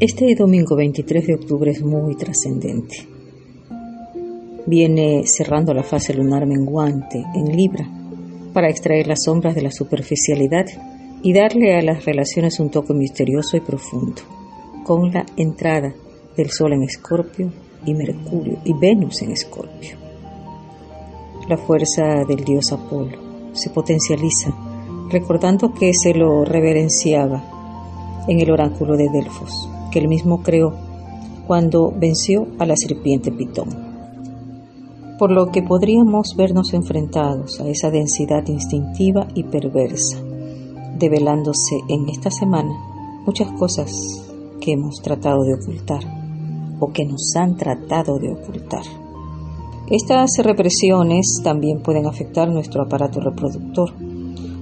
Este domingo 23 de octubre es muy trascendente. Viene cerrando la fase lunar menguante en Libra para extraer las sombras de la superficialidad y darle a las relaciones un toque misterioso y profundo, con la entrada del Sol en Escorpio y Mercurio y Venus en Escorpio. La fuerza del dios Apolo se potencializa, recordando que se lo reverenciaba en el oráculo de Delfos que él mismo creó cuando venció a la serpiente Pitón. Por lo que podríamos vernos enfrentados a esa densidad instintiva y perversa, develándose en esta semana muchas cosas que hemos tratado de ocultar o que nos han tratado de ocultar. Estas represiones también pueden afectar nuestro aparato reproductor,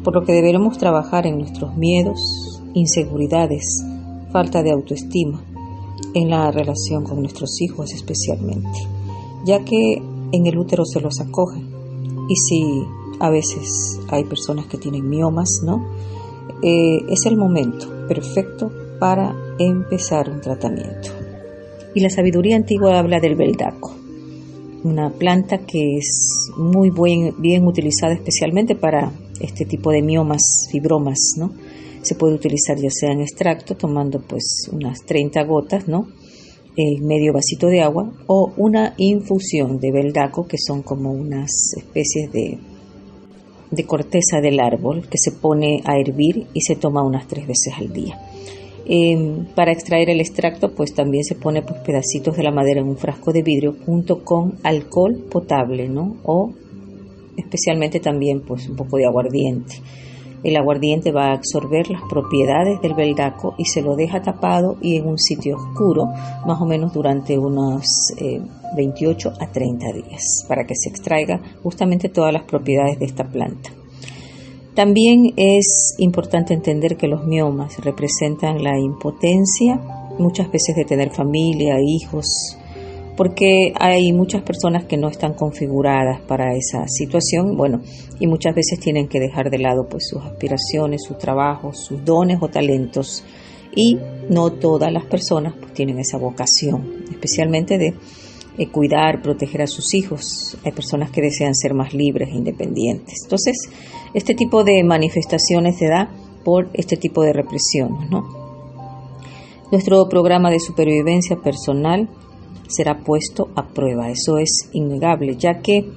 por lo que deberemos trabajar en nuestros miedos, inseguridades, falta de autoestima en la relación con nuestros hijos especialmente, ya que en el útero se los acoge y si a veces hay personas que tienen miomas, ¿no? Eh, es el momento perfecto para empezar un tratamiento. Y la sabiduría antigua habla del beldaco, una planta que es muy bien utilizada especialmente para este tipo de miomas, fibromas, ¿no? Se puede utilizar ya sea en extracto, tomando pues unas 30 gotas, ¿no? Medio vasito de agua o una infusión de beldaco, que son como unas especies de, de corteza del árbol que se pone a hervir y se toma unas tres veces al día. Em, para extraer el extracto, pues también se pone pues, pedacitos de la madera en un frasco de vidrio junto con alcohol potable, ¿no? O especialmente también pues un poco de aguardiente. El aguardiente va a absorber las propiedades del beldaco y se lo deja tapado y en un sitio oscuro, más o menos durante unos 28 eh, a 30 días, para que se extraiga justamente todas las propiedades de esta planta. También es importante entender que los miomas representan la impotencia, muchas veces de tener familia, hijos, porque hay muchas personas que no están configuradas para esa situación, bueno, y muchas veces tienen que dejar de lado pues sus aspiraciones, sus trabajos, sus dones o talentos y no todas las personas pues, tienen esa vocación, especialmente de eh, cuidar, proteger a sus hijos. Hay personas que desean ser más libres e independientes. Entonces, este tipo de manifestaciones se da por este tipo de represión, ¿no? Nuestro programa de supervivencia personal será puesto a prueba. Eso es innegable, ya que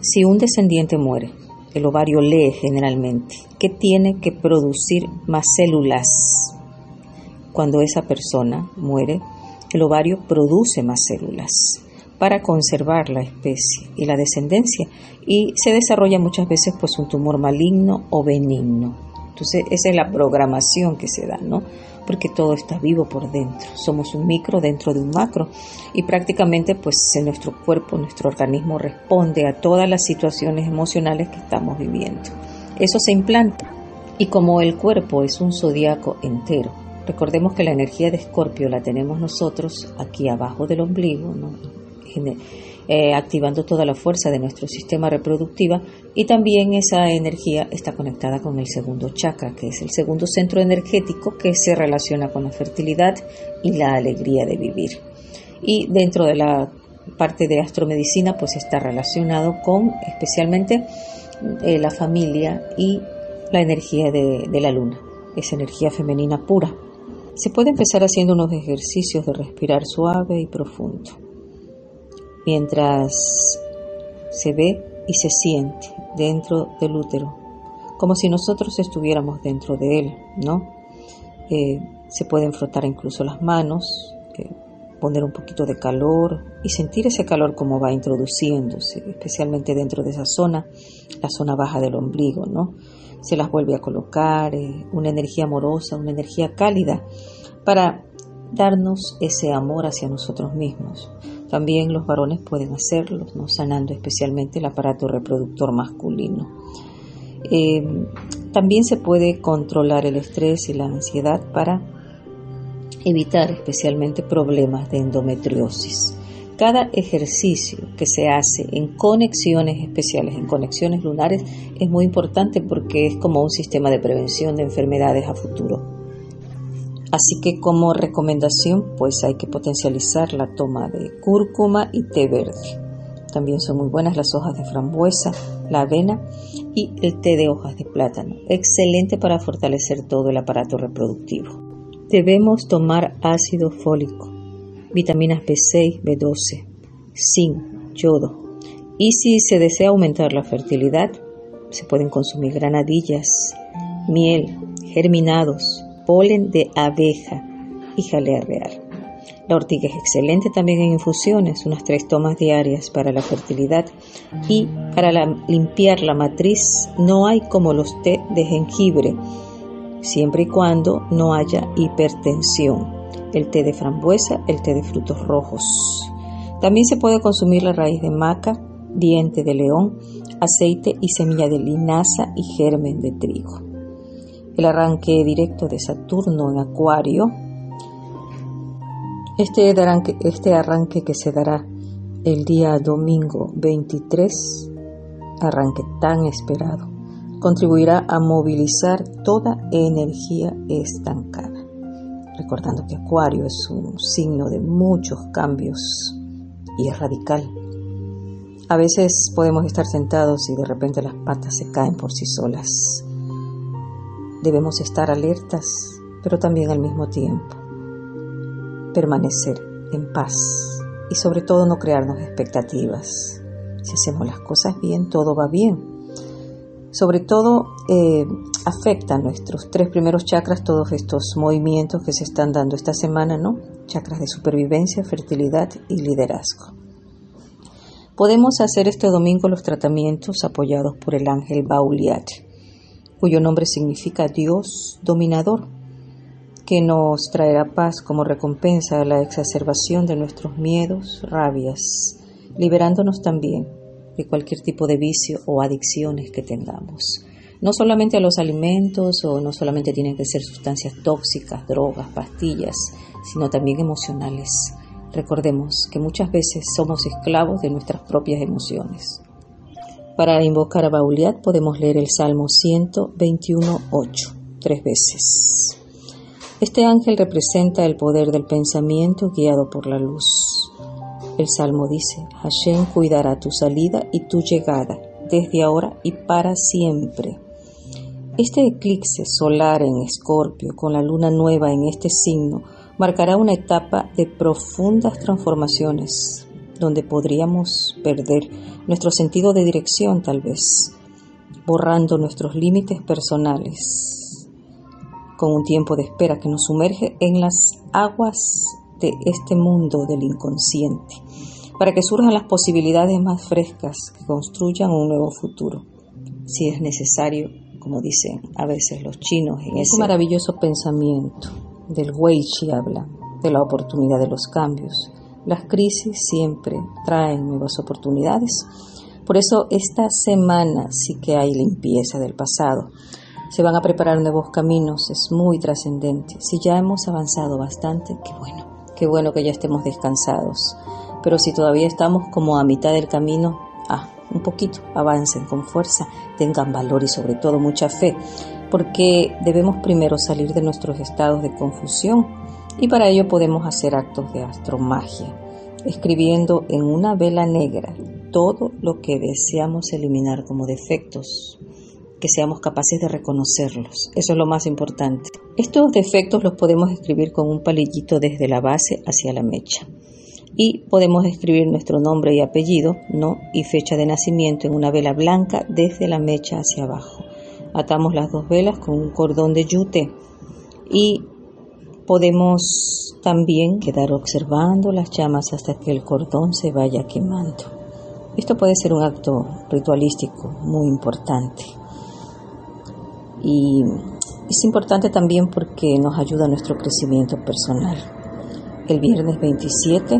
si un descendiente muere, el ovario lee generalmente que tiene que producir más células. Cuando esa persona muere, el ovario produce más células para conservar la especie y la descendencia y se desarrolla muchas veces pues un tumor maligno o benigno. Entonces esa es la programación que se da, ¿no? Porque todo está vivo por dentro. Somos un micro dentro de un macro y prácticamente pues en nuestro cuerpo, nuestro organismo responde a todas las situaciones emocionales que estamos viviendo. Eso se implanta y como el cuerpo es un zodiaco entero, recordemos que la energía de Escorpio la tenemos nosotros aquí abajo del ombligo, ¿no? Eh, activando toda la fuerza de nuestro sistema reproductivo y también esa energía está conectada con el segundo chakra, que es el segundo centro energético que se relaciona con la fertilidad y la alegría de vivir. Y dentro de la parte de astromedicina pues está relacionado con especialmente eh, la familia y la energía de la luna, esa energía femenina pura. Se puede empezar haciendo unos ejercicios de respirar suave y profundo mientras se ve y se siente dentro del útero, como si nosotros estuviéramos dentro de él, ¿no? Eh, se pueden frotar incluso las manos, eh, poner un poquito de calor y sentir ese calor como va introduciéndose, especialmente dentro de esa zona, la zona baja del ombligo, ¿no? Se las vuelve a colocar, eh, una energía amorosa, una energía cálida, para darnos ese amor hacia nosotros mismos. También los varones pueden hacerlo, ¿no? sanando especialmente el aparato reproductor masculino. Eh, también se puede controlar el estrés y la ansiedad para evitar especialmente problemas de endometriosis. Cada ejercicio que se hace en conexiones especiales, en conexiones lunares, es muy importante porque es como un sistema de prevención de enfermedades a futuro. Así que como recomendación, pues hay que potencializar la toma de cúrcuma y té verde. También son muy buenas las hojas de frambuesa, la avena y el té de hojas de plátano. Excelente para fortalecer todo el aparato reproductivo. Debemos tomar ácido fólico, vitaminas B6, B12, zinc, yodo. Y si se desea aumentar la fertilidad, se pueden consumir granadillas, miel, germinados, polen de abeja y jalea real. La ortiga es excelente también en infusiones, unas tres tomas diarias para la fertilidad y para limpiar la matriz no hay como los té de jengibre, siempre y cuando no haya hipertensión. El té de frambuesa, el té de frutos rojos. También se puede consumir la raíz de maca, diente de león, aceite y semilla de linaza y germen de trigo. El arranque directo de Saturno en Acuario este arranque, este arranque que se dará el día domingo 23, arranque tan esperado, contribuirá a movilizar toda energía estancada. Recordando que Acuario es un signo de muchos cambios y es radical. A veces podemos estar sentados y de repente las patas se caen por sí solas. Debemos estar alertas, pero también al mismo tiempo permanecer en paz y sobre todo no crearnos expectativas. Si hacemos las cosas bien, todo va bien. Sobre todo eh, afecta a nuestros tres primeros chakras todos estos movimientos que se están dando esta semana, ¿no? Chakras de supervivencia, fertilidad y liderazgo. Podemos hacer este domingo los tratamientos apoyados por el ángel Bauliat, cuyo nombre significa Dios dominador que nos traerá paz como recompensa a la exacerbación de nuestros miedos, rabias, liberándonos también de cualquier tipo de vicio o adicciones que tengamos. No solamente a los alimentos o no solamente tienen que ser sustancias tóxicas, drogas, pastillas, sino también emocionales. Recordemos que muchas veces somos esclavos de nuestras propias emociones. Para invocar a Bauliat podemos leer el Salmo 121.8 tres veces. Este ángel representa el poder del pensamiento guiado por la luz. El Salmo dice, Hashem cuidará tu salida y tu llegada, desde ahora y para siempre. Este eclipse solar en Escorpio, con la luna nueva en este signo, marcará una etapa de profundas transformaciones, donde podríamos perder nuestro sentido de dirección tal vez, borrando nuestros límites personales, con un tiempo de espera que nos sumerge en las aguas de este mundo del inconsciente, para que surjan las posibilidades más frescas que construyan un nuevo futuro, si es necesario, como dicen a veces los chinos, en ese maravilloso pensamiento del Weichi habla, de la oportunidad de los cambios. Las crisis siempre traen nuevas oportunidades. Por eso esta semana sí que hay limpieza del pasado se van a preparar nuevos caminos, es muy trascendente. Si ya hemos avanzado bastante, qué bueno, qué bueno que ya estemos descansados. Pero si todavía estamos como a mitad del camino, ah, un poquito, avancen con fuerza, tengan valor y sobre todo mucha fe, porque debemos primero salir de nuestros estados de confusión y para ello podemos hacer actos de astromagia, escribiendo en una vela negra todo lo que deseamos eliminar como defectos, que seamos capaces de reconocerlos. Eso es lo más importante. Estos defectos los podemos escribir con un palillito desde la base hacia la mecha. Y podemos escribir nuestro nombre y apellido, no y fecha de nacimiento en una vela blanca desde la mecha hacia abajo. Atamos las dos velas con un cordón de yute y podemos también quedar observando las llamas hasta que el cordón se vaya quemando. Esto puede ser un acto ritualístico muy importante. Y es importante también porque nos ayuda a nuestro crecimiento personal. El viernes 27,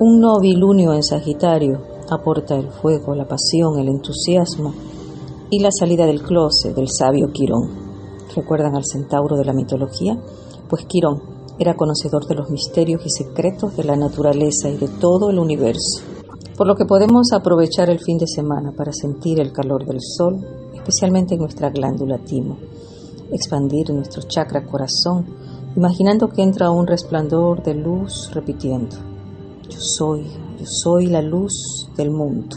un novilunio en Sagitario aporta el fuego, la pasión, el entusiasmo y la salida del closet del sabio Quirón. ¿Recuerdan al centauro de la mitología? Pues Quirón era conocedor de los misterios y secretos de la naturaleza y de todo el universo. Por lo que podemos aprovechar el fin de semana para sentir el calor del sol, especialmente en nuestra glándula timo, expandir nuestro chakra corazón imaginando que entra un resplandor de luz repitiendo, yo soy, yo soy la luz del mundo.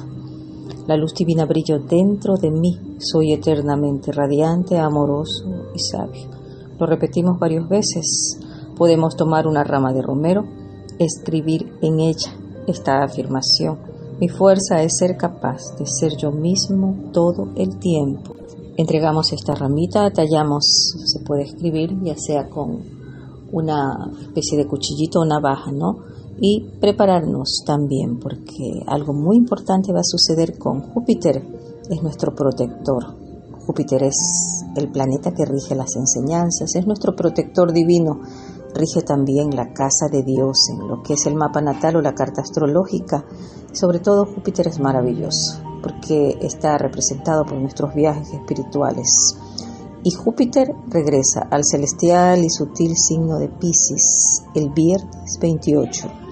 La luz divina brilla dentro de mí, soy eternamente radiante, amoroso y sabio. Lo repetimos varias veces. Podemos tomar una rama de romero, escribir en ella esta afirmación. Mi fuerza es ser capaz de ser yo mismo todo el tiempo. Entregamos esta ramita, tallamos, se puede escribir ya sea con una especie de cuchillito o navaja, ¿no? Y prepararnos también, porque algo muy importante va a suceder con Júpiter, es nuestro protector. Júpiter es el planeta que rige las enseñanzas, es nuestro protector divino, rige también la casa de Dios en lo que es el mapa natal o la carta astrológica. Sobre todo Júpiter es maravilloso porque está representado por nuestros viajes espirituales. Y Júpiter regresa al celestial y sutil signo de Pisces el viernes 28.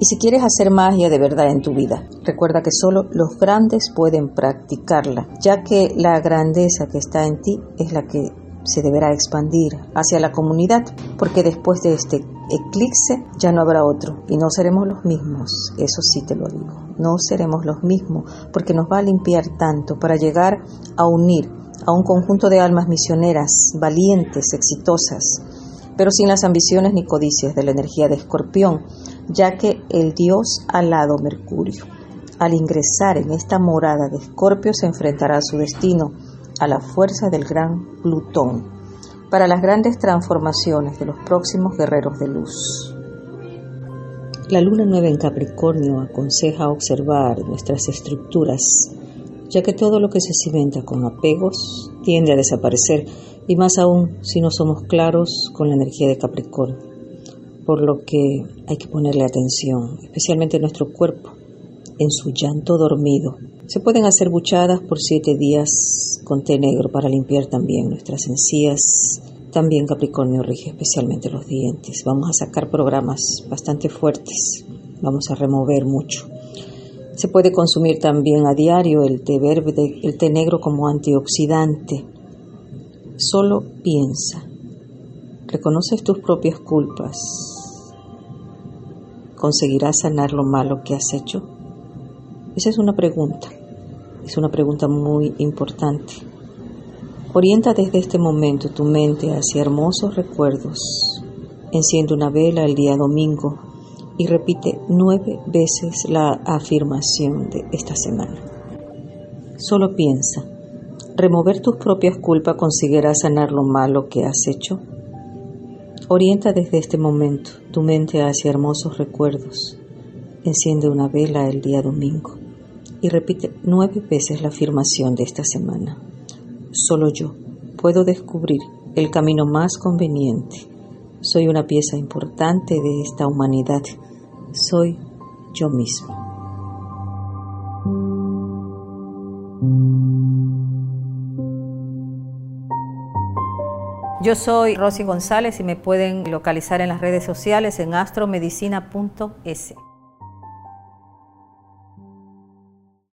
Y si quieres hacer magia de verdad en tu vida, recuerda que solo los grandes pueden practicarla, ya que la grandeza que está en ti es la que se deberá expandir hacia la comunidad, porque después de este eclipse ya no habrá otro y no seremos los mismos, eso sí te lo digo, no seremos los mismos, porque nos va a limpiar tanto para llegar a unir a un conjunto de almas misioneras, valientes, exitosas, pero sin las ambiciones ni codicias de la energía de escorpión, ya que el dios alado Mercurio, al ingresar en esta morada de escorpio, se enfrentará a su destino, a la fuerza del gran Plutón para las grandes transformaciones de los próximos guerreros de luz. La luna nueva en Capricornio aconseja observar nuestras estructuras, ya que todo lo que se cimenta con apegos tiende a desaparecer, y más aún si no somos claros con la energía de Capricornio, por lo que hay que ponerle atención, especialmente nuestro cuerpo, en su llanto dormido. Se pueden hacer buchadas por siete días con té negro para limpiar también nuestras encías. También Capricornio rige especialmente los dientes. Vamos a sacar programas bastante fuertes. Vamos a remover mucho. Se puede consumir también a diario el té verde, el té negro como antioxidante. Solo piensa. ¿Reconoces tus propias culpas? ¿Conseguirás sanar lo malo que has hecho? Esa es una pregunta, es una pregunta muy importante. Orienta desde este momento tu mente hacia hermosos recuerdos. Enciende una vela el día domingo y repite nueve veces la afirmación de esta semana. Solo piensa, ¿remover tus propias culpas conseguirá sanar lo malo que has hecho? Orienta desde este momento tu mente hacia hermosos recuerdos. Enciende una vela el día domingo y repite nueve veces la afirmación de esta semana. Solo yo puedo descubrir el camino más conveniente. Soy una pieza importante de esta humanidad. Soy yo mismo. Yo soy Rosy González y me pueden localizar en las redes sociales en astromedicina.es.